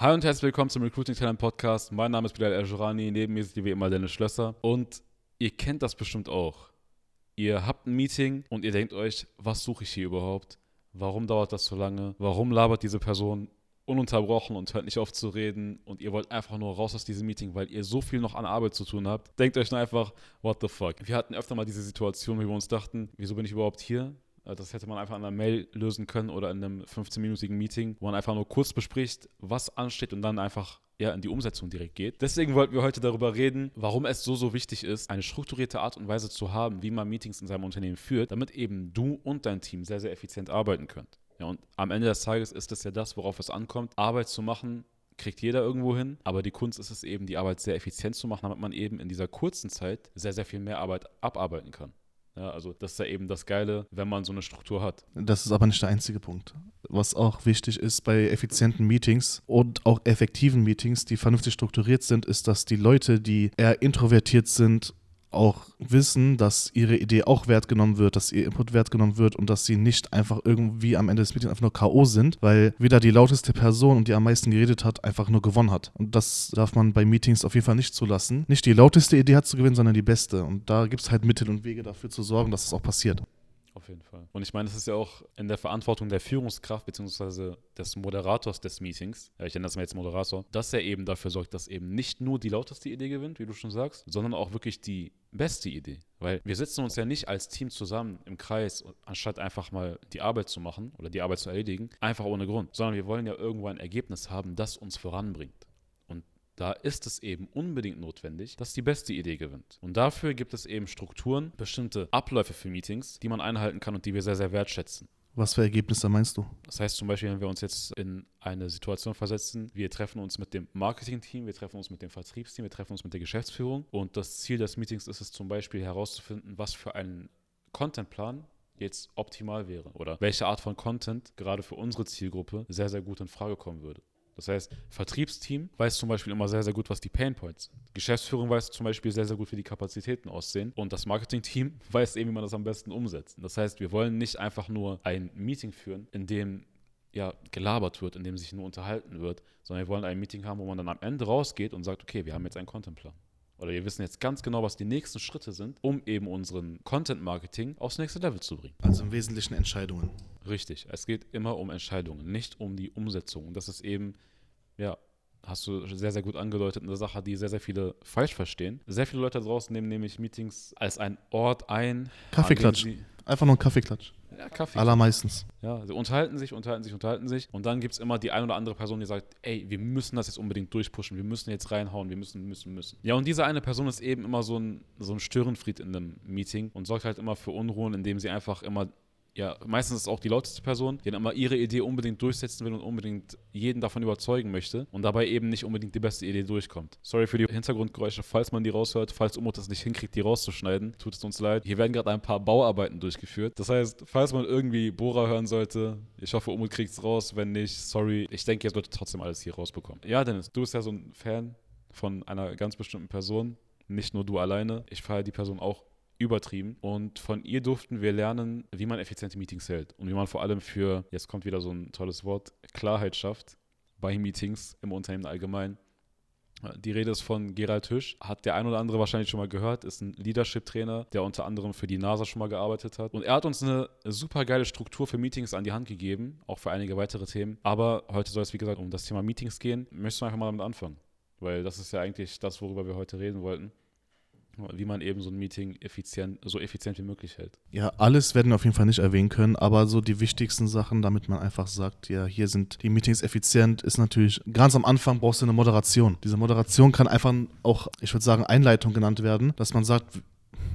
Hi und herzlich willkommen zum Recruiting Talent Podcast. Mein Name ist Bilal Erjurani, neben mir ist wie immer Dennis Schlösser. Und ihr kennt das bestimmt auch. Ihr habt ein Meeting und ihr denkt euch, was suche ich hier überhaupt? Warum dauert das so lange? Warum labert diese Person ununterbrochen und hört nicht auf zu reden und ihr wollt einfach nur raus aus diesem Meeting, weil ihr so viel noch an Arbeit zu tun habt. Denkt euch nur einfach, what the fuck. Wir hatten öfter mal diese Situation, wo wir uns dachten, wieso bin ich überhaupt hier? Äh, Das hätte man einfach in einer Mail lösen können oder in einem 15-minütigen Meeting, wo man einfach nur kurz bespricht, was ansteht und dann einfach ja, in die Umsetzung direkt geht. Deswegen wollten wir heute darüber reden, warum es so, so wichtig ist, eine strukturierte Art und Weise zu haben, wie man Meetings in seinem Unternehmen führt, damit eben du und dein Team sehr, sehr effizient arbeiten könnt. Ja, und am Ende des Tages ist es ja das, worauf es ankommt, Arbeit zu machen, kriegt jeder irgendwo hin, aber die Kunst ist es eben, die Arbeit sehr effizient zu machen, damit man eben in dieser kurzen Zeit sehr, sehr viel mehr Arbeit abarbeiten kann. Ja, also das ist ja eben das Geile, wenn man so eine Struktur hat. Das ist aber nicht der einzige Punkt. Was auch wichtig ist bei effizienten Meetings und auch effektiven Meetings, die vernünftig strukturiert sind, ist, dass die Leute, die eher introvertiert sind, auch wissen, dass ihre Idee auch wert genommen wird, dass ihr Input wert genommen wird und dass sie nicht einfach irgendwie am Ende des Meetings einfach nur K.O. sind, weil wieder die lauteste Person und die am meisten geredet hat, einfach nur gewonnen hat. Und das darf man bei Meetings auf jeden Fall nicht zulassen. Nicht die lauteste Idee hat zu gewinnen, sondern die beste. Und da gibt es halt Mittel und Wege dafür zu sorgen, dass es auch passiert. Auf jeden Fall. Und ich meine, es ist ja auch in der Verantwortung der Führungskraft bzw. des Moderators des Meetings, ich nenne das mal jetzt Moderator, dass er eben dafür sorgt, dass eben nicht nur die lauteste Idee gewinnt, wie du schon sagst, sondern auch wirklich die beste Idee. Weil wir setzen uns ja nicht als Team zusammen im Kreis, anstatt einfach mal die Arbeit zu machen oder die Arbeit zu erledigen, einfach ohne Grund, sondern wir wollen ja irgendwo ein Ergebnis haben, das uns voranbringt. Da ist es eben unbedingt notwendig, dass die beste Idee gewinnt. Und dafür gibt es eben Strukturen, bestimmte Abläufe für Meetings, die man einhalten kann und die wir sehr, sehr wertschätzen. Was für Ergebnisse meinst du? Das heißt zum Beispiel, wenn wir uns jetzt in eine Situation versetzen, wir treffen uns mit dem Marketing-Team, wir treffen uns mit dem Vertriebsteam, wir treffen uns mit der Geschäftsführung und das Ziel des Meetings ist es zum Beispiel herauszufinden, was für einen Contentplan jetzt optimal wäre oder welche Art von Content gerade für unsere Zielgruppe sehr, sehr gut in Frage kommen würde. Das heißt, Vertriebsteam weiß zum Beispiel immer sehr, sehr gut, was die Painpoints sind. Geschäftsführung weiß zum Beispiel sehr, sehr gut, wie die Kapazitäten aussehen. Und das Marketingteam weiß eben, wie man das am besten umsetzt. Das heißt, wir wollen nicht einfach nur ein Meeting führen, in dem ja, gelabert wird, in dem sich nur unterhalten wird, sondern wir wollen ein Meeting haben, wo man dann am Ende rausgeht und sagt, okay, wir haben jetzt einen Contentplan. Oder wir wissen jetzt ganz genau, was die nächsten Schritte sind, um eben unseren Content-Marketing aufs nächste Level zu bringen. Also im Wesentlichen Entscheidungen. Richtig. Es geht immer um Entscheidungen, nicht um die Umsetzung. Und das ist eben, ja, hast du sehr, sehr gut angedeutet, eine Sache, die sehr, sehr viele falsch verstehen. Sehr viele Leute draußen nehmen nämlich Meetings als einen Ort ein. Kaffeeklatsch. Einfach nur ein Kaffeeklatsch. Ja, Kaffee. Allermeistens. Ja, sie unterhalten sich, unterhalten sich, unterhalten sich. Und dann gibt es immer die ein oder andere Person, die sagt, ey, wir müssen das jetzt unbedingt durchpushen, wir müssen jetzt reinhauen, wir müssen, müssen, müssen. Ja, und diese eine Person ist eben immer so ein, so ein Störenfried in einem Meeting und sorgt halt immer für Unruhen, indem sie einfach immer ja, meistens ist es auch die lauteste Person, die dann immer ihre Idee unbedingt durchsetzen will und unbedingt jeden davon überzeugen möchte und dabei eben nicht unbedingt die beste Idee durchkommt. Sorry für die Hintergrundgeräusche, falls man die raushört, falls Umut das nicht hinkriegt, die rauszuschneiden, tut es uns leid. Hier werden gerade ein paar Bauarbeiten durchgeführt. Das heißt, falls man irgendwie Bohrer hören sollte, ich hoffe, Umut kriegt es raus. Wenn nicht, sorry. Ich denke, ihr solltet trotzdem alles hier rausbekommen. Ja, Dennis, du bist ja so ein Fan von einer ganz bestimmten Person. Nicht nur du alleine. Ich feiere die Person auch übertrieben. Und von ihr durften wir lernen, wie man effiziente Meetings hält und wie man vor allem für, jetzt kommt wieder so ein tolles Wort, Klarheit schafft bei Meetings im Unternehmen allgemein. Die Rede ist von Gerald Hüsch, hat der ein oder andere wahrscheinlich schon mal gehört, ist ein Leadership-Trainer, der unter anderem für die NASA schon mal gearbeitet hat. Und er hat uns eine super geile Struktur für Meetings an die Hand gegeben, auch für einige weitere Themen. Aber heute soll es, wie gesagt, um das Thema Meetings gehen. Möchtest du einfach mal damit anfangen? Weil das ist ja eigentlich das, worüber wir heute reden wollten wie man eben so ein Meeting effizient, so effizient wie möglich hält. Ja, alles werden wir auf jeden Fall nicht erwähnen können, aber so die wichtigsten Sachen, damit man einfach sagt, ja, hier sind die Meetings effizient, ist natürlich, ganz am Anfang brauchst du eine Moderation. Diese Moderation kann einfach auch, ich würde sagen, Einleitung genannt werden, dass man sagt,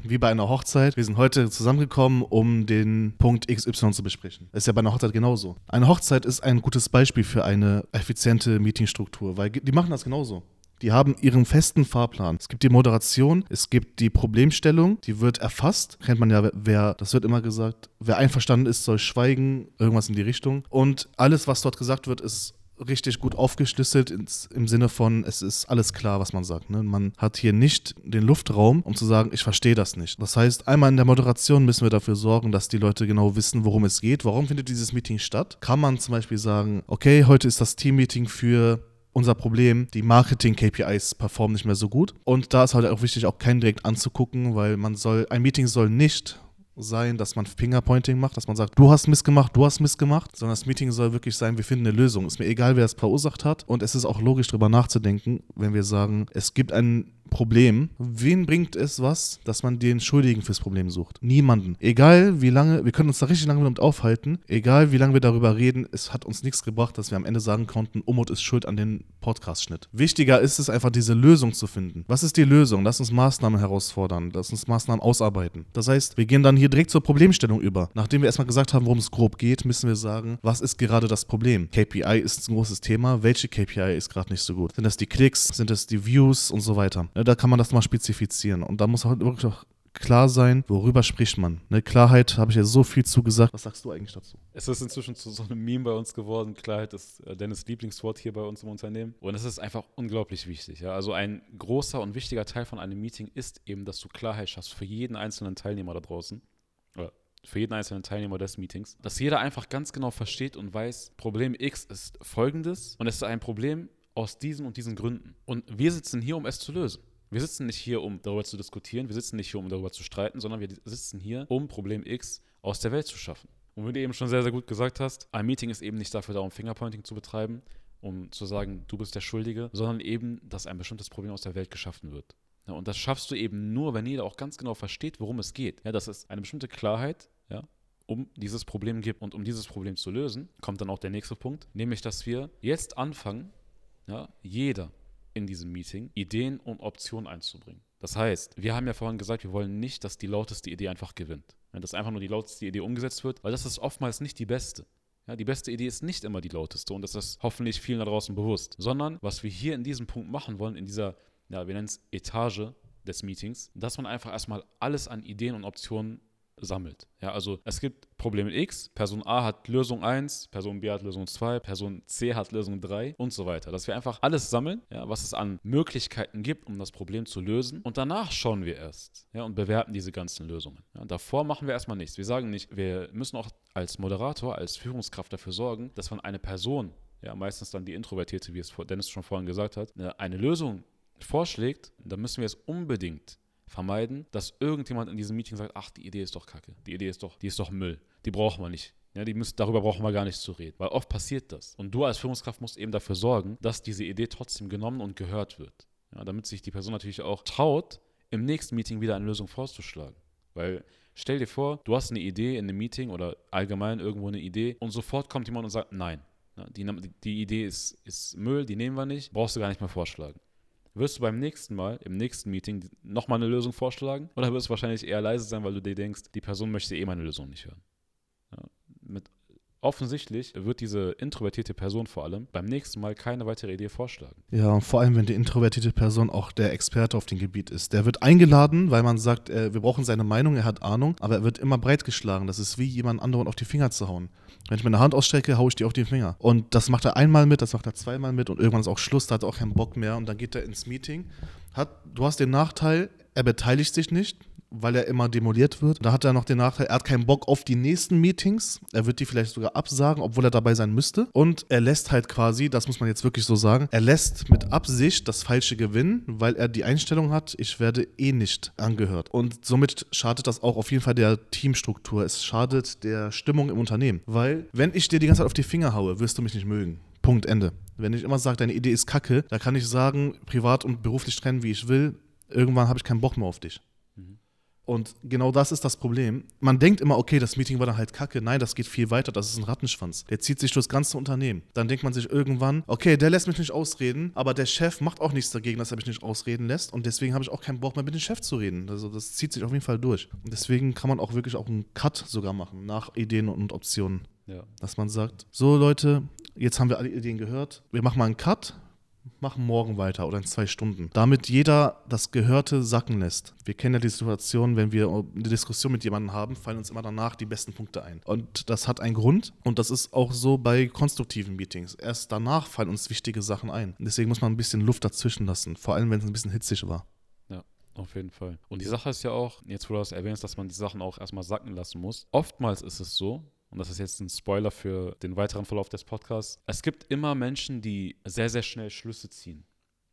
wie bei einer Hochzeit. Wir sind heute zusammengekommen, um den Punkt XY zu besprechen. Ist ja bei einer Hochzeit genauso. Eine Hochzeit ist ein gutes Beispiel für eine effiziente Meetingstruktur, weil die machen das genauso. Die haben ihren festen Fahrplan. Es gibt die Moderation, es gibt die Problemstellung, die wird erfasst. Kennt man ja, wer, das wird immer gesagt, wer einverstanden ist, soll schweigen, irgendwas in die Richtung. Und alles, was dort gesagt wird, ist richtig gut aufgeschlüsselt ins, im Sinne von, es ist alles klar, was man sagt. Ne? Man hat hier nicht den Luftraum, um zu sagen, ich verstehe das nicht. Das heißt, einmal in der Moderation müssen wir dafür sorgen, dass die Leute genau wissen, worum es geht. Warum findet dieses Meeting statt? Kann man zum Beispiel sagen, okay, heute ist das Teammeeting für unser Problem, die Marketing-KPIs performen nicht mehr so gut. Und da ist halt auch wichtig, auch keinen direkt anzugucken, weil man soll, ein Meeting soll nicht sein, dass man Fingerpointing macht, dass man sagt, du hast missgemacht, du hast missgemacht, sondern das Meeting soll wirklich sein, wir finden eine Lösung. Ist mir egal, wer es verursacht hat. Und es ist auch logisch, darüber nachzudenken, wenn wir sagen, es gibt einen Problem. Wen bringt es was, dass man den Schuldigen fürs Problem sucht? Niemanden. Egal wie lange, wir können uns da richtig lange damit aufhalten, egal wie lange wir darüber reden, es hat uns nichts gebracht, dass wir am Ende sagen konnten, Umut ist schuld an den Podcast-Schnitt. Wichtiger ist es einfach, diese Lösung zu finden. Was ist die Lösung? Lass uns Maßnahmen herausfordern, lass uns Maßnahmen ausarbeiten. Das heißt, wir gehen dann hier direkt zur Problemstellung über. Nachdem wir erstmal gesagt haben, worum es grob geht, müssen wir sagen, was ist gerade das Problem? KPI ist ein großes Thema. Welche KPI ist gerade nicht so gut? Sind das die Klicks? Sind das die Views und so weiter? Ne, da kann man das mal spezifizieren. Und da muss halt wirklich auch klar sein, worüber spricht man. Ne, Klarheit habe ich ja so viel zugesagt. Was sagst du eigentlich dazu? Es ist inzwischen zu so einem Meme bei uns geworden. Klarheit ist äh, Dennis Lieblingswort hier bei uns im Unternehmen. Und es ist einfach unglaublich wichtig. Ja? Also ein großer und wichtiger Teil von einem Meeting ist eben, dass du Klarheit schaffst für jeden einzelnen Teilnehmer da draußen. Oder für jeden einzelnen Teilnehmer des Meetings. Dass jeder einfach ganz genau versteht und weiß, Problem X ist folgendes und es ist ein Problem aus diesen und diesen Gründen. Und wir sitzen hier, um es zu lösen. Wir sitzen nicht hier, um darüber zu diskutieren, wir sitzen nicht hier, um darüber zu streiten, sondern wir sitzen hier, um Problem X aus der Welt zu schaffen. Und wie du eben schon sehr, sehr gut gesagt hast, ein Meeting ist eben nicht dafür da, um Fingerpointing zu betreiben, um zu sagen, du bist der Schuldige, sondern eben, dass ein bestimmtes Problem aus der Welt geschaffen wird. Ja, und das schaffst du eben nur, wenn jeder auch ganz genau versteht, worum es geht. Ja, dass es eine bestimmte Klarheit ja, um dieses Problem gibt. Und um dieses Problem zu lösen, kommt dann auch der nächste Punkt, nämlich, dass wir jetzt anfangen, ja, jeder in diesem Meeting Ideen und Optionen einzubringen. Das heißt, wir haben ja vorhin gesagt, wir wollen nicht, dass die lauteste Idee einfach gewinnt. Ja, dass einfach nur die lauteste Idee umgesetzt wird, weil das ist oftmals nicht die beste. Ja, die beste Idee ist nicht immer die lauteste und das ist hoffentlich vielen da draußen bewusst, sondern was wir hier in diesem Punkt machen wollen, in dieser, ja, wir nennen es Etage des Meetings, dass man einfach erstmal alles an Ideen und Optionen sammelt. Ja, also es gibt Problem X, Person A hat Lösung 1, Person B hat Lösung 2, Person C hat Lösung 3 und so weiter. Dass wir einfach alles sammeln, ja, was es an Möglichkeiten gibt, um das Problem zu lösen. Und danach schauen wir erst ja, und bewerten diese ganzen Lösungen. Ja, davor machen wir erstmal nichts. Wir sagen nicht, wir müssen auch als Moderator, als Führungskraft dafür sorgen, dass man eine Person, ja, meistens dann die Introvertierte, wie es Dennis schon vorhin gesagt hat, eine Lösung vorschlägt, dann müssen wir es unbedingt vermeiden, dass irgendjemand in diesem Meeting sagt, ach, die Idee ist doch kacke, die Idee ist doch, die ist doch Müll, die brauchen wir nicht. Ja, die müssen, darüber brauchen wir gar nicht zu reden, weil oft passiert das. Und du als Führungskraft musst eben dafür sorgen, dass diese Idee trotzdem genommen und gehört wird. Ja, damit sich die Person natürlich auch traut, im nächsten Meeting wieder eine Lösung vorzuschlagen. Weil stell dir vor, du hast eine Idee in einem Meeting oder allgemein irgendwo eine Idee und sofort kommt jemand und sagt, nein, die, die Idee ist, ist Müll, die nehmen wir nicht, brauchst du gar nicht mehr vorschlagen. Wirst du beim nächsten Mal, im nächsten Meeting, nochmal eine Lösung vorschlagen? Oder wirst du wahrscheinlich eher leise sein, weil du dir denkst, die Person möchte eh meine Lösung nicht hören? Offensichtlich wird diese introvertierte Person vor allem beim nächsten Mal keine weitere Idee vorschlagen. Ja, und vor allem, wenn die introvertierte Person auch der Experte auf dem Gebiet ist. Der wird eingeladen, weil man sagt, äh, wir brauchen seine Meinung, er hat Ahnung, aber er wird immer breitgeschlagen. Das ist wie jemand anderen auf die Finger zu hauen. Wenn ich meine Hand ausstrecke, haue ich die auf die Finger. Und das macht er einmal mit, das macht er zweimal mit und irgendwann ist auch Schluss, da hat er auch keinen Bock mehr und dann geht er ins Meeting. Hat, du hast den Nachteil, er beteiligt sich nicht, weil er immer demoliert wird. Da hat er noch den Nachteil, er hat keinen Bock auf die nächsten Meetings. Er wird die vielleicht sogar absagen, obwohl er dabei sein müsste. Und er lässt halt quasi, das muss man jetzt wirklich so sagen, er lässt mit Absicht das Falsche gewinnen, weil er die Einstellung hat, ich werde eh nicht angehört. Und somit schadet das auch auf jeden Fall der Teamstruktur. Es schadet der Stimmung im Unternehmen. Weil, wenn ich dir die ganze Zeit auf die Finger haue, wirst du mich nicht mögen. Punkt, Ende. Wenn ich immer sage, deine Idee ist kacke, da kann ich sagen, privat und beruflich trennen, wie ich will. Irgendwann habe ich keinen Bock mehr auf dich. Und genau das ist das Problem. Man denkt immer, okay, das Meeting war dann halt kacke. Nein, das geht viel weiter. Das ist ein Rattenschwanz. Der zieht sich durchs ganze Unternehmen. Dann denkt man sich irgendwann, okay, der lässt mich nicht ausreden, aber der Chef macht auch nichts dagegen, dass er mich nicht ausreden lässt. Und deswegen habe ich auch keinen Bock mehr mit dem Chef zu reden. Also das zieht sich auf jeden Fall durch. Und deswegen kann man auch wirklich auch einen Cut sogar machen nach Ideen und Optionen. Ja. Dass man sagt, so Leute, jetzt haben wir alle Ideen gehört. Wir machen mal einen Cut machen morgen weiter oder in zwei Stunden. Damit jeder das Gehörte sacken lässt. Wir kennen ja die Situation, wenn wir eine Diskussion mit jemandem haben, fallen uns immer danach die besten Punkte ein. Und das hat einen Grund und das ist auch so bei konstruktiven Meetings. Erst danach fallen uns wichtige Sachen ein. deswegen muss man ein bisschen Luft dazwischen lassen, vor allem wenn es ein bisschen hitzig war. Ja. Auf jeden Fall. Und die Sache ist ja auch, jetzt wo du das erwähnst, dass man die Sachen auch erstmal sacken lassen muss. Oftmals ist es so, und das ist jetzt ein Spoiler für den weiteren Verlauf des Podcasts, es gibt immer Menschen, die sehr, sehr schnell Schlüsse ziehen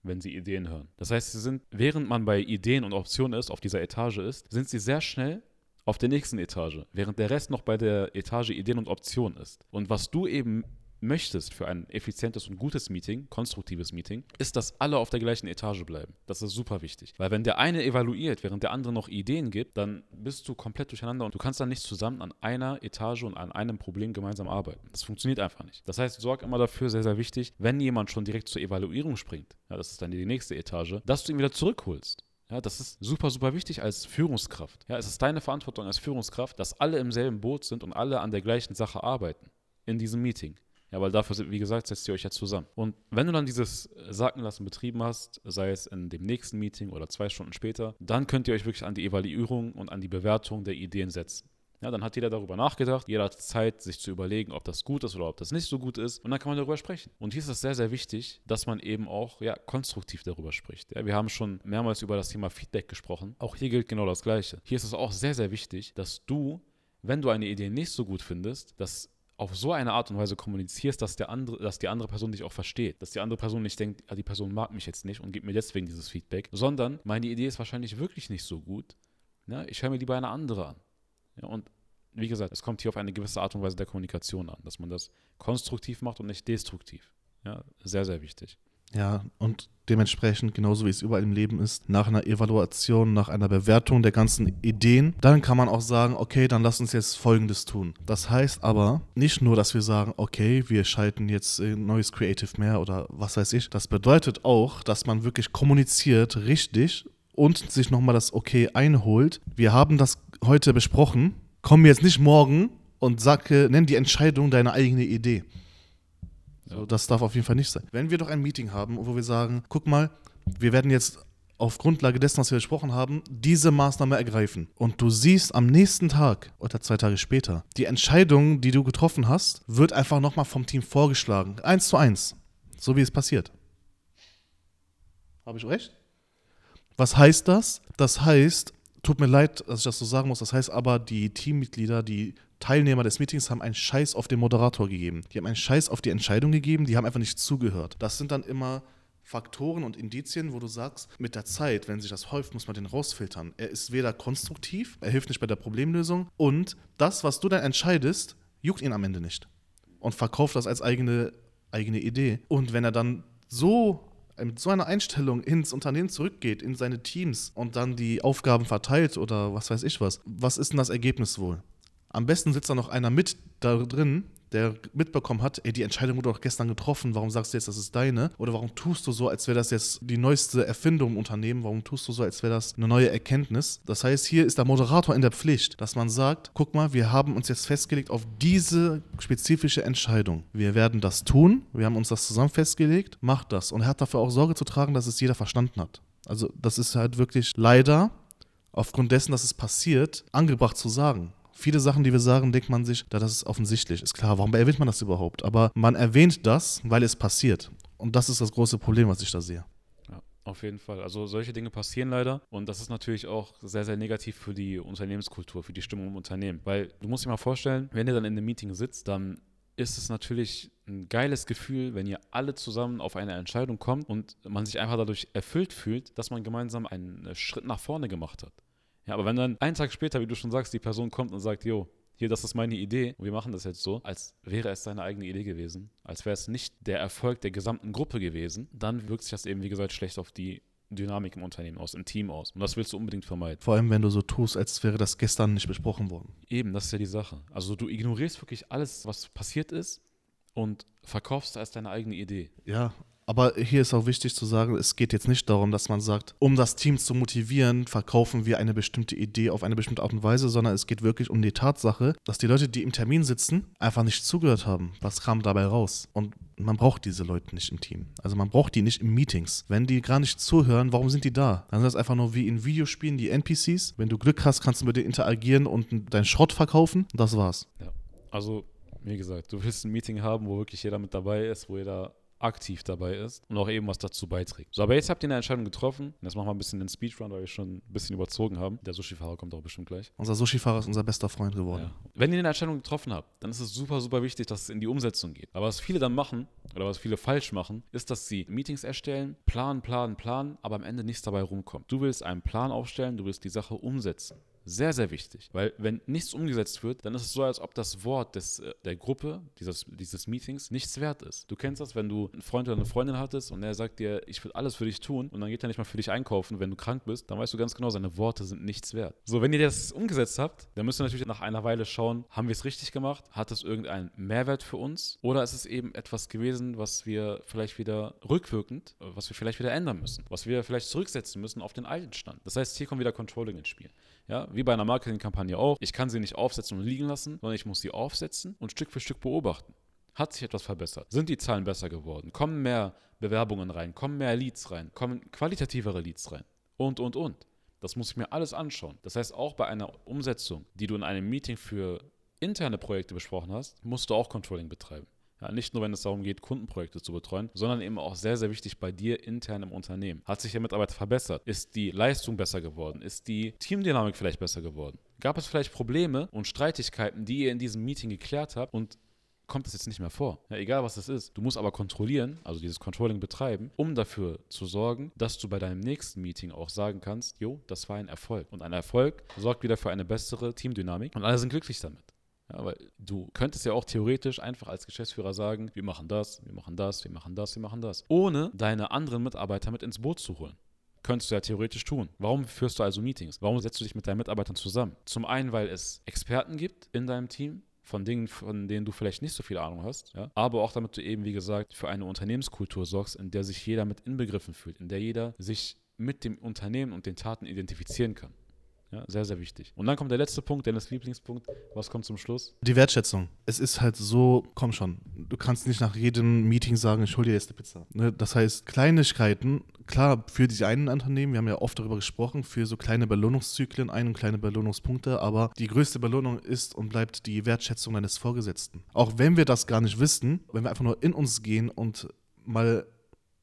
wenn sie Ideen hören. Das heißt, sie sind, während man bei Ideen und Optionen ist, auf dieser Etage ist, sind sie sehr schnell auf der nächsten Etage, während der Rest noch bei der Etage Ideen und Optionen ist. Und was du eben möchtest für ein effizientes und gutes Meeting, konstruktives Meeting, ist, dass alle auf der gleichen Etage bleiben. Das ist super wichtig. Weil wenn der eine evaluiert, während der andere noch Ideen gibt, dann bist du komplett durcheinander und du kannst dann nicht zusammen an einer Etage und an einem Problem gemeinsam arbeiten. Das funktioniert einfach nicht. Das heißt, sorg immer dafür, sehr, sehr wichtig, wenn jemand schon direkt zur Evaluierung springt, ja, das ist dann die nächste Etage, dass du ihn wieder zurückholst. Ja, das ist super, super wichtig als Führungskraft. Ja, es ist deine Verantwortung als Führungskraft, dass alle im selben Boot sind und alle an der gleichen Sache arbeiten in diesem Meeting. Ja, weil dafür, wie gesagt, setzt ihr euch ja zusammen. Und wenn du dann dieses Sackenlassen betrieben hast, sei es in dem nächsten Meeting oder zwei Stunden später, dann könnt ihr euch wirklich an die Evaluierung und an die Bewertung der Ideen setzen. Ja, dann hat jeder darüber nachgedacht, jeder hat Zeit, sich zu überlegen, ob das gut ist oder ob das nicht so gut ist. Und dann kann man darüber sprechen. Und hier ist es sehr, sehr wichtig, dass man eben auch ja, konstruktiv darüber spricht. Ja, wir haben schon mehrmals über das Thema Feedback gesprochen. Auch hier gilt genau das Gleiche. Hier ist es auch sehr, sehr wichtig, dass du, wenn du eine Idee nicht so gut findest, dass auf so eine Art und Weise kommunizierst, dass, der andere, dass die andere Person dich auch versteht. Dass die andere Person nicht denkt, ah, die Person mag mich jetzt nicht und gibt mir deswegen dieses Feedback, sondern meine Idee ist wahrscheinlich wirklich nicht so gut. Ja, ich höre mir lieber eine andere an. Ja, und wie gesagt, es kommt hier auf eine gewisse Art und Weise der Kommunikation an, dass man das konstruktiv macht und nicht destruktiv. Ja, sehr, sehr wichtig. Ja, und dementsprechend, genauso wie es überall im Leben ist, nach einer Evaluation, nach einer Bewertung der ganzen Ideen, dann kann man auch sagen, okay, dann lass uns jetzt Folgendes tun. Das heißt aber nicht nur, dass wir sagen, okay, wir schalten jetzt ein neues Creative mehr oder was weiß ich. Das bedeutet auch, dass man wirklich kommuniziert richtig und sich nochmal das Okay einholt. Wir haben das heute besprochen. Komm jetzt nicht morgen und sag, nenn die Entscheidung deine eigene Idee. So, das darf auf jeden Fall nicht sein. Wenn wir doch ein Meeting haben, wo wir sagen, guck mal, wir werden jetzt auf Grundlage dessen, was wir besprochen haben, diese Maßnahme ergreifen. Und du siehst am nächsten Tag oder zwei Tage später, die Entscheidung, die du getroffen hast, wird einfach nochmal vom Team vorgeschlagen. Eins zu eins. So wie es passiert. Habe ich recht? Was heißt das? Das heißt, tut mir leid, dass ich das so sagen muss, das heißt aber, die Teammitglieder, die Teilnehmer des Meetings haben einen Scheiß auf den Moderator gegeben. Die haben einen Scheiß auf die Entscheidung gegeben, die haben einfach nicht zugehört. Das sind dann immer Faktoren und Indizien, wo du sagst, mit der Zeit, wenn sich das häuft, muss man den rausfiltern. Er ist weder konstruktiv, er hilft nicht bei der Problemlösung und das, was du dann entscheidest, juckt ihn am Ende nicht. Und verkauft das als eigene, eigene Idee. Und wenn er dann so mit so einer Einstellung ins Unternehmen zurückgeht, in seine Teams und dann die Aufgaben verteilt oder was weiß ich was, was ist denn das Ergebnis wohl? Am besten sitzt da noch einer mit da drin, der mitbekommen hat, ey, die Entscheidung wurde doch gestern getroffen, warum sagst du jetzt, das ist deine? Oder warum tust du so, als wäre das jetzt die neueste Erfindung im Unternehmen? Warum tust du so, als wäre das eine neue Erkenntnis? Das heißt, hier ist der Moderator in der Pflicht, dass man sagt, guck mal, wir haben uns jetzt festgelegt auf diese spezifische Entscheidung. Wir werden das tun, wir haben uns das zusammen festgelegt, macht das. Und er hat dafür auch Sorge zu tragen, dass es jeder verstanden hat. Also das ist halt wirklich leider aufgrund dessen, dass es passiert, angebracht zu sagen viele Sachen, die wir sagen, denkt man sich, da das ist offensichtlich. Ist klar, warum erwähnt man das überhaupt? Aber man erwähnt das, weil es passiert. Und das ist das große Problem, was ich da sehe. Ja, auf jeden Fall. Also solche Dinge passieren leider. Und das ist natürlich auch sehr, sehr negativ für die Unternehmenskultur, für die Stimmung im Unternehmen. Weil du musst dir mal vorstellen, wenn ihr dann in einem Meeting sitzt, dann ist es natürlich ein geiles Gefühl, wenn ihr alle zusammen auf eine Entscheidung kommt und man sich einfach dadurch erfüllt fühlt, dass man gemeinsam einen Schritt nach vorne gemacht hat. Ja, aber wenn dann einen Tag später, wie du schon sagst, die Person kommt und sagt, jo, hier, das ist meine Idee und wir machen das jetzt so, als wäre es seine eigene Idee gewesen, als wäre es nicht der Erfolg der gesamten Gruppe gewesen, dann wirkt sich das eben, wie gesagt, schlecht auf die Dynamik im Unternehmen aus, im Team aus. Und das willst du unbedingt vermeiden. Vor allem, wenn du so tust, als wäre das gestern nicht besprochen worden. Eben, das ist ja die Sache. Also du ignorierst wirklich alles, was passiert ist und verkaufst als deine eigene Idee. Ja, aber hier ist auch wichtig zu sagen, es geht jetzt nicht darum, dass man sagt, um das Team zu motivieren, verkaufen wir eine bestimmte Idee auf eine bestimmte Art und Weise, sondern es geht wirklich um die Tatsache, dass die Leute, die im Termin sitzen, einfach nicht zugehört haben. Was kam dabei raus? Und man braucht diese Leute nicht im Team. Also man braucht die nicht in Meetings. Wenn die gar nicht zuhören, warum sind die da? Dann sind das einfach nur wie in Videospielen die NPCs. Wenn du Glück hast, kannst du mit denen interagieren und deinen Schrott verkaufen. Das war's. Ja. Also, wie gesagt, du willst ein Meeting haben, wo wirklich jeder mit dabei ist, wo jeder aktiv dabei ist und auch eben was dazu beiträgt. So, aber jetzt habt ihr eine Entscheidung getroffen. Jetzt machen wir ein bisschen den Speedrun, weil wir schon ein bisschen überzogen haben. Der Sushi-Fahrer kommt auch bestimmt gleich. Unser Sushi-Fahrer ist unser bester Freund geworden. Ja. Wenn ihr eine Entscheidung getroffen habt, dann ist es super, super wichtig, dass es in die Umsetzung geht. Aber was viele dann machen, oder was viele falsch machen, ist, dass sie Meetings erstellen, planen, planen, planen, aber am Ende nichts dabei rumkommt. Du willst einen Plan aufstellen, du willst die Sache umsetzen. Sehr, sehr wichtig. Weil wenn nichts umgesetzt wird, dann ist es so, als ob das Wort des, äh, der Gruppe, dieses, dieses Meetings, nichts wert ist. Du kennst das, wenn du einen Freund oder eine Freundin hattest und er sagt dir, ich will alles für dich tun und dann geht er nicht mal für dich einkaufen, wenn du krank bist, dann weißt du ganz genau, seine Worte sind nichts wert. So, wenn ihr das umgesetzt habt, dann müsst ihr natürlich nach einer Weile schauen, haben wir es richtig gemacht? Hat es irgendeinen Mehrwert für uns? Oder ist es eben etwas gewesen, was wir vielleicht wieder rückwirkend, äh, was wir vielleicht wieder ändern müssen? Was wir vielleicht zurücksetzen müssen auf den alten Stand? Das heißt, hier kommt wieder Controlling ins Spiel. Ja, wie bei einer Marketingkampagne auch. Ich kann sie nicht aufsetzen und liegen lassen, sondern ich muss sie aufsetzen und Stück für Stück beobachten. Hat sich etwas verbessert? Sind die Zahlen besser geworden? Kommen mehr Bewerbungen rein? Kommen mehr Leads rein? Kommen qualitativere Leads rein? Und, und, und. Das muss ich mir alles anschauen. Das heißt, auch bei einer Umsetzung, die du in einem Meeting für interne Projekte besprochen hast, musst du auch Controlling betreiben. Ja, nicht nur, wenn es darum geht, Kundenprojekte zu betreuen, sondern eben auch sehr, sehr wichtig bei dir intern im Unternehmen. Hat sich der Mitarbeiter verbessert? Ist die Leistung besser geworden? Ist die Teamdynamik vielleicht besser geworden? Gab es vielleicht Probleme und Streitigkeiten, die ihr in diesem Meeting geklärt habt und kommt das jetzt nicht mehr vor. Ja, egal was das ist. Du musst aber kontrollieren, also dieses Controlling betreiben, um dafür zu sorgen, dass du bei deinem nächsten Meeting auch sagen kannst, jo, das war ein Erfolg. Und ein Erfolg sorgt wieder für eine bessere Teamdynamik und alle sind glücklich damit. Ja, weil du könntest ja auch theoretisch einfach als Geschäftsführer sagen, wir machen das, wir machen das, wir machen das, wir machen das, ohne deine anderen Mitarbeiter mit ins Boot zu holen. Könntest du ja theoretisch tun. Warum führst du also Meetings? Warum setzt du dich mit deinen Mitarbeitern zusammen? Zum einen, weil es Experten gibt in deinem Team, von Dingen, von denen du vielleicht nicht so viel Ahnung hast, ja? aber auch damit du eben, wie gesagt, für eine Unternehmenskultur sorgst, in der sich jeder mit inbegriffen fühlt, in der jeder sich mit dem Unternehmen und den Taten identifizieren kann. Ja, sehr, sehr wichtig. Und dann kommt der letzte Punkt, Dennis Lieblingspunkt. Was kommt zum Schluss? Die Wertschätzung. Es ist halt so, komm schon, du kannst nicht nach jedem Meeting sagen, ich hol dir jetzt eine Pizza. Ne? Das heißt, Kleinigkeiten, klar, für die einen Unternehmen, wir haben ja oft darüber gesprochen, für so kleine Belohnungszyklen ein und kleine Belohnungspunkte, aber die größte Belohnung ist und bleibt die Wertschätzung deines Vorgesetzten. Auch wenn wir das gar nicht wissen, wenn wir einfach nur in uns gehen und mal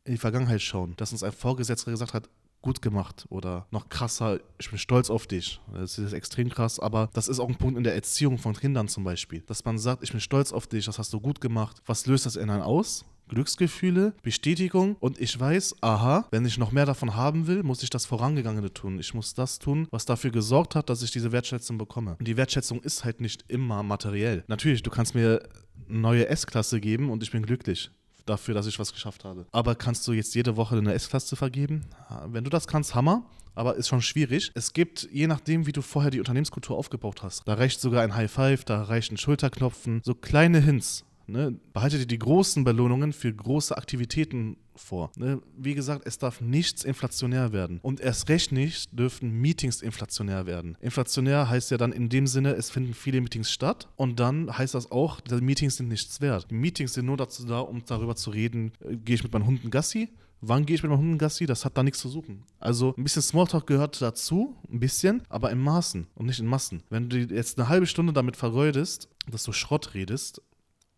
in die Vergangenheit schauen, dass uns ein Vorgesetzter gesagt hat, gut gemacht oder noch krasser, ich bin stolz auf dich. Das ist extrem krass, aber das ist auch ein Punkt in der Erziehung von Kindern zum Beispiel, dass man sagt, ich bin stolz auf dich, das hast du gut gemacht. Was löst das in einem aus? Glücksgefühle, Bestätigung und ich weiß, aha, wenn ich noch mehr davon haben will, muss ich das Vorangegangene tun. Ich muss das tun, was dafür gesorgt hat, dass ich diese Wertschätzung bekomme. Und die Wertschätzung ist halt nicht immer materiell. Natürlich, du kannst mir eine neue S-Klasse geben und ich bin glücklich dafür, dass ich was geschafft habe. Aber kannst du jetzt jede Woche eine S-Klasse vergeben? Wenn du das kannst, Hammer. Aber ist schon schwierig. Es gibt, je nachdem, wie du vorher die Unternehmenskultur aufgebaut hast, da reicht sogar ein High Five, da reicht ein Schulterklopfen, so kleine Hints. Ne? Behalte dir die großen Belohnungen für große Aktivitäten vor. Ne? Wie gesagt, es darf nichts inflationär werden. Und erst recht nicht dürfen Meetings inflationär werden. Inflationär heißt ja dann in dem Sinne, es finden viele Meetings statt. Und dann heißt das auch, die Meetings sind nichts wert. Die Meetings sind nur dazu da, um darüber zu reden, äh, gehe ich mit meinen Hunden Gassi Wann gehe ich mit meinem Hunden Gassi? Das hat da nichts zu suchen. Also ein bisschen Smalltalk gehört dazu, ein bisschen, aber in Maßen und nicht in Massen. Wenn du jetzt eine halbe Stunde damit vergeudest, dass du Schrott redest,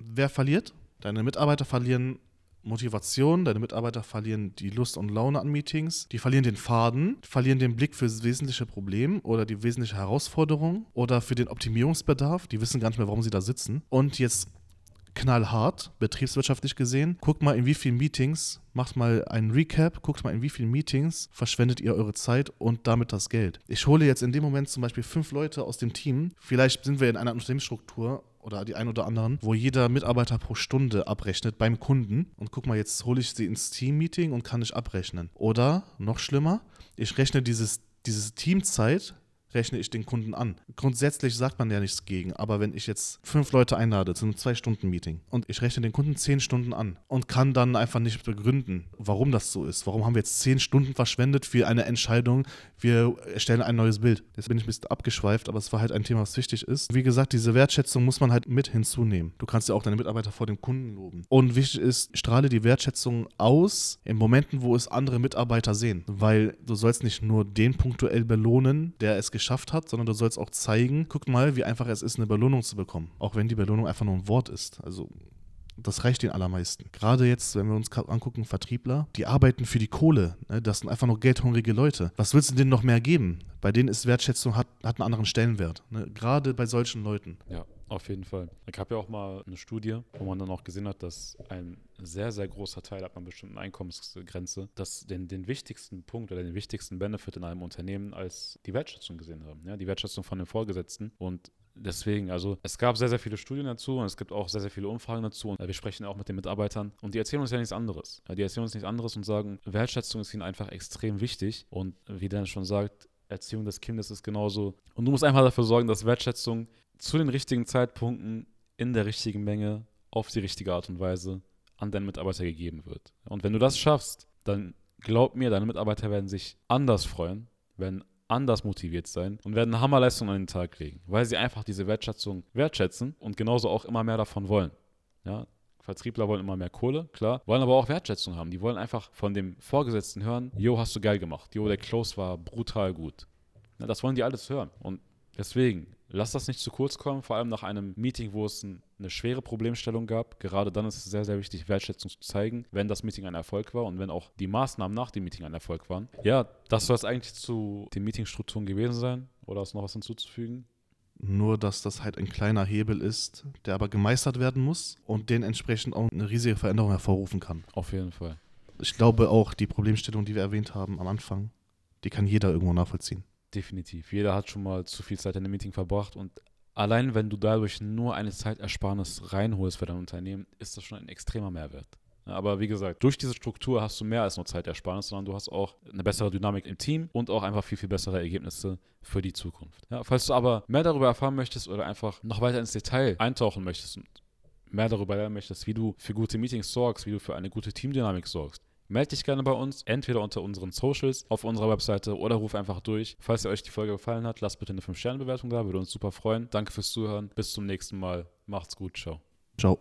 wer verliert? Deine Mitarbeiter verlieren Motivation, deine Mitarbeiter verlieren die Lust und Laune an Meetings, die verlieren den Faden, verlieren den Blick für das wesentliche Problem oder die wesentliche Herausforderung oder für den Optimierungsbedarf, die wissen gar nicht mehr, warum sie da sitzen. Und jetzt knallhart, betriebswirtschaftlich gesehen. Guckt mal, in wie vielen Meetings, macht mal einen Recap, guckt mal, in wie vielen Meetings verschwendet ihr eure Zeit und damit das Geld. Ich hole jetzt in dem Moment zum Beispiel fünf Leute aus dem Team. Vielleicht sind wir in einer Unternehmensstruktur oder die ein oder anderen, wo jeder Mitarbeiter pro Stunde abrechnet beim Kunden. Und guck mal, jetzt hole ich sie ins Team-Meeting und kann ich abrechnen. Oder noch schlimmer, ich rechne dieses, diese Teamzeit rechne ich den Kunden an. Grundsätzlich sagt man ja nichts gegen, aber wenn ich jetzt fünf Leute einlade zu einem Zwei-Stunden-Meeting und ich rechne den Kunden zehn Stunden an und kann dann einfach nicht begründen, warum das so ist. Warum haben wir jetzt zehn Stunden verschwendet für eine Entscheidung, wir erstellen ein neues Bild. Jetzt bin ich ein bisschen abgeschweift, aber es war halt ein Thema, was wichtig ist. Wie gesagt, diese Wertschätzung muss man halt mit hinzunehmen. Du kannst ja auch deine Mitarbeiter vor dem Kunden loben. Und wichtig ist, strahle die Wertschätzung aus in Momenten, wo es andere Mitarbeiter sehen. Weil du sollst nicht nur den punktuell belohnen, der es geschafft hat, sondern du sollst auch zeigen, guck mal, wie einfach es ist, eine Belohnung zu bekommen. Auch wenn die Belohnung einfach nur ein Wort ist. Also das reicht den allermeisten. Gerade jetzt, wenn wir uns angucken, Vertriebler, die arbeiten für die Kohle. Ne? Das sind einfach nur geldhungrige Leute. Was willst du denen noch mehr geben? Bei denen ist Wertschätzung, hat, hat einen anderen Stellenwert. Ne? Gerade bei solchen Leuten. Ja. Auf jeden Fall. Ich habe ja auch mal eine Studie, wo man dann auch gesehen hat, dass ein sehr, sehr großer Teil ab einer bestimmten Einkommensgrenze, dass den, den wichtigsten Punkt oder den wichtigsten Benefit in einem Unternehmen als die Wertschätzung gesehen haben. Ja, die Wertschätzung von den Vorgesetzten. Und deswegen, also es gab sehr, sehr viele Studien dazu und es gibt auch sehr, sehr viele Umfragen dazu. Und wir sprechen auch mit den Mitarbeitern und die erzählen uns ja nichts anderes. Die erzählen uns nichts anderes und sagen, Wertschätzung ist ihnen einfach extrem wichtig. Und wie Dan schon sagt, Erziehung des Kindes ist genauso. Und du musst einfach dafür sorgen, dass Wertschätzung zu den richtigen Zeitpunkten in der richtigen Menge auf die richtige Art und Weise an deinen Mitarbeiter gegeben wird. Und wenn du das schaffst, dann glaub mir, deine Mitarbeiter werden sich anders freuen, werden anders motiviert sein und werden eine Hammerleistung an den Tag legen, weil sie einfach diese Wertschätzung wertschätzen und genauso auch immer mehr davon wollen. Ja, Vertriebler wollen immer mehr Kohle, klar, wollen aber auch Wertschätzung haben. Die wollen einfach von dem Vorgesetzten hören, Jo, hast du geil gemacht, Jo, der Close war brutal gut. Ja, das wollen die alles hören. Und deswegen, lass das nicht zu kurz kommen, vor allem nach einem Meeting, wo es ein, eine schwere Problemstellung gab. Gerade dann ist es sehr, sehr wichtig, Wertschätzung zu zeigen, wenn das Meeting ein Erfolg war und wenn auch die Maßnahmen nach dem Meeting ein Erfolg waren. Ja, das soll es eigentlich zu den Meetingstrukturen gewesen sein. Oder ist noch was hinzuzufügen? Nur, dass das halt ein kleiner Hebel ist, der aber gemeistert werden muss und den entsprechend auch eine riesige Veränderung hervorrufen kann. Auf jeden Fall. Ich glaube auch, die Problemstellung, die wir erwähnt haben am Anfang, die kann jeder irgendwo nachvollziehen. Definitiv. Jeder hat schon mal zu viel Zeit in einem Meeting verbracht und allein wenn du dadurch nur eine Zeitersparnis reinholst für dein Unternehmen, ist das schon ein extremer Mehrwert. Aber wie gesagt, durch diese Struktur hast du mehr als nur Zeitersparnis, sondern du hast auch eine bessere Dynamik im Team und auch einfach viel, viel bessere Ergebnisse für die Zukunft. Ja, falls du aber mehr darüber erfahren möchtest oder einfach noch weiter ins Detail eintauchen möchtest und mehr darüber lernen möchtest, wie du für gute Meetings sorgst, wie du für eine gute Teamdynamik sorgst, melde dich gerne bei uns, entweder unter unseren Socials auf unserer Webseite oder ruf einfach durch. Falls dir euch die Folge gefallen hat, lasst bitte eine 5-Sterne-Bewertung da, würde uns super freuen. Danke fürs Zuhören, bis zum nächsten Mal. Macht's gut, ciao. Ciao.